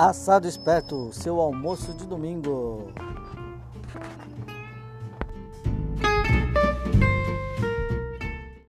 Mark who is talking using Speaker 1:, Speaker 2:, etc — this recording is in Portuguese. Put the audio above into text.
Speaker 1: Assado Esperto, seu almoço de domingo.